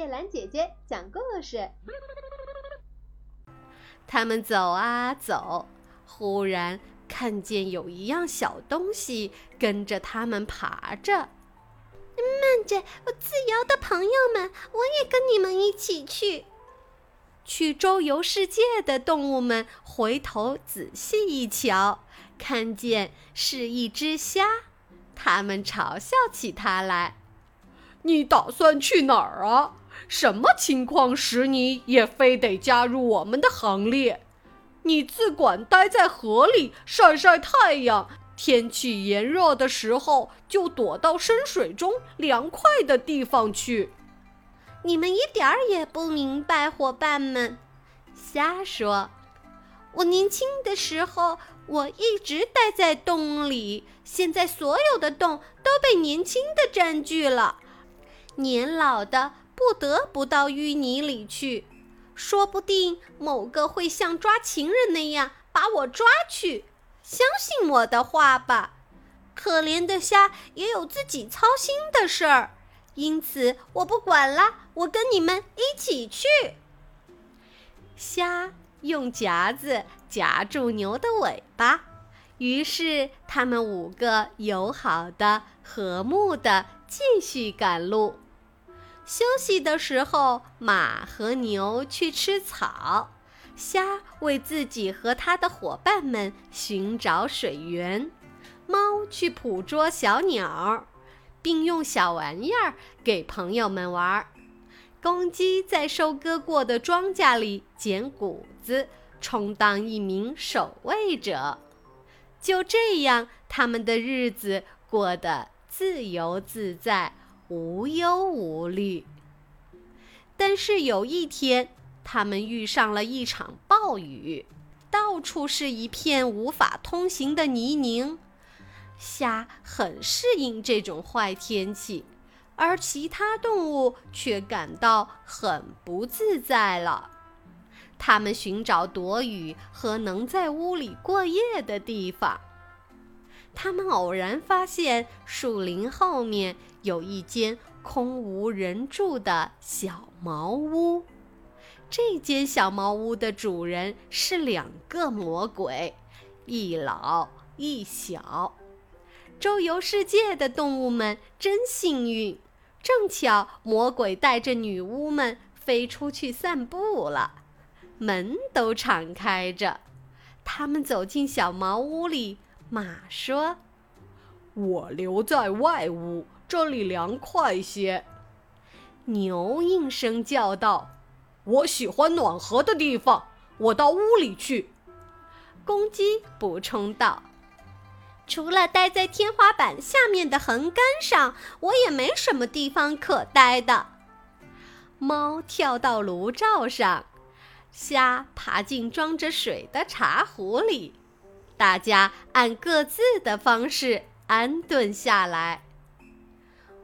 叶兰姐姐讲故事。他们走啊走，忽然看见有一样小东西跟着他们爬着。慢着，我自由的朋友们，我也跟你们一起去。去周游世界的动物们回头仔细一瞧，看见是一只虾，他们嘲笑起它来：“你打算去哪儿啊？什么情况使你也非得加入我们的行列？你自管待在河里晒晒太阳，天气炎热的时候就躲到深水中凉快的地方去。”你们一点儿也不明白，伙伴们。瞎说！我年轻的时候，我一直待在洞里，现在所有的洞都被年轻的占据了，年老的不得不到淤泥里去。说不定某个会像抓情人那样把我抓去。相信我的话吧，可怜的虾也有自己操心的事儿。因此，我不管了，我跟你们一起去。虾用夹子夹住牛的尾巴，于是他们五个友好的、和睦的继续赶路。休息的时候，马和牛去吃草，虾为自己和他的伙伴们寻找水源，猫去捕捉小鸟。并用小玩意儿给朋友们玩。公鸡在收割过的庄稼里捡谷子，充当一名守卫者。就这样，他们的日子过得自由自在、无忧无虑。但是有一天，他们遇上了一场暴雨，到处是一片无法通行的泥泞。虾很适应这种坏天气，而其他动物却感到很不自在了。它们寻找躲雨和能在屋里过夜的地方。他们偶然发现树林后面有一间空无人住的小茅屋。这间小茅屋的主人是两个魔鬼，一老一小。周游世界的动物们真幸运，正巧魔鬼带着女巫们飞出去散步了，门都敞开着。他们走进小茅屋里，马说：“我留在外屋，这里凉快些。”牛应声叫道：“我喜欢暖和的地方，我到屋里去。”公鸡补充道。除了待在天花板下面的横杆上，我也没什么地方可待的。猫跳到炉灶上，虾爬进装着水的茶壶里，大家按各自的方式安顿下来。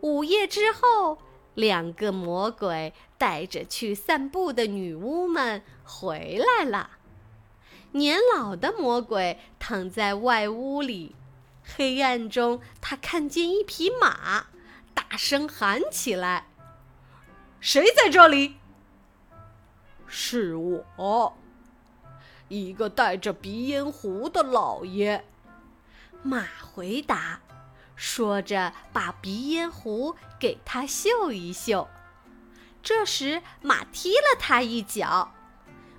午夜之后，两个魔鬼带着去散步的女巫们回来了。年老的魔鬼躺在外屋里。黑暗中，他看见一匹马，大声喊起来：“谁在这里？”“是我，一个带着鼻烟壶的老爷。”马回答，说着把鼻烟壶给他嗅一嗅。这时，马踢了他一脚，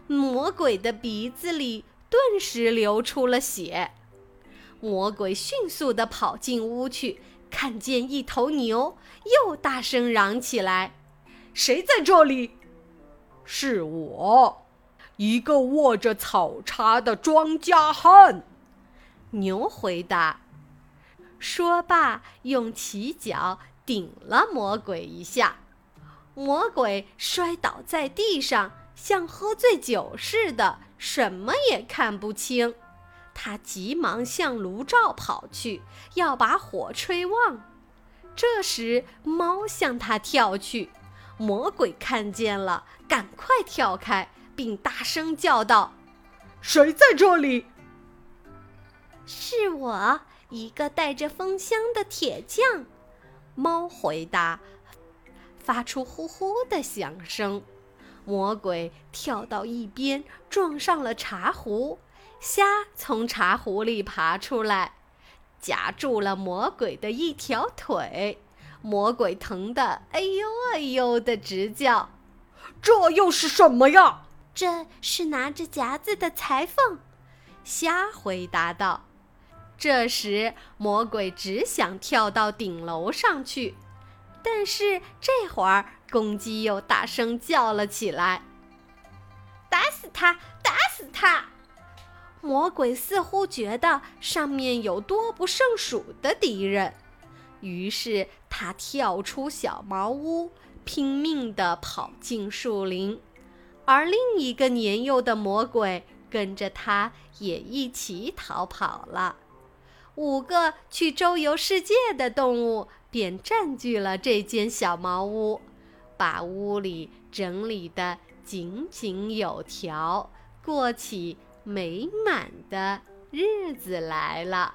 魔鬼的鼻子里顿时流出了血。魔鬼迅速地跑进屋去，看见一头牛，又大声嚷起来：“谁在这里？”“是我，一个握着草叉的庄稼汉。”牛回答。说罢，用起脚顶了魔鬼一下，魔鬼摔倒在地上，像喝醉酒似的，什么也看不清。他急忙向炉灶跑去，要把火吹旺。这时，猫向他跳去，魔鬼看见了，赶快跳开，并大声叫道：“谁在这里？”“是我，一个带着风箱的铁匠。”猫回答，发出呼呼的响声。魔鬼跳到一边，撞上了茶壶，虾从茶壶里爬出来，夹住了魔鬼的一条腿。魔鬼疼得哎呦哎呦的直叫。这又是什么呀？这是拿着夹子的裁缝。虾回答道。这时，魔鬼只想跳到顶楼上去，但是这会儿公鸡又大声叫了起来：“打死他！打死他！”魔鬼似乎觉得上面有多不胜数的敌人，于是他跳出小茅屋，拼命地跑进树林，而另一个年幼的魔鬼跟着他也一起逃跑了。五个去周游世界的动物便占据了这间小茅屋，把屋里整理得井井有条，过起美满的日子来了。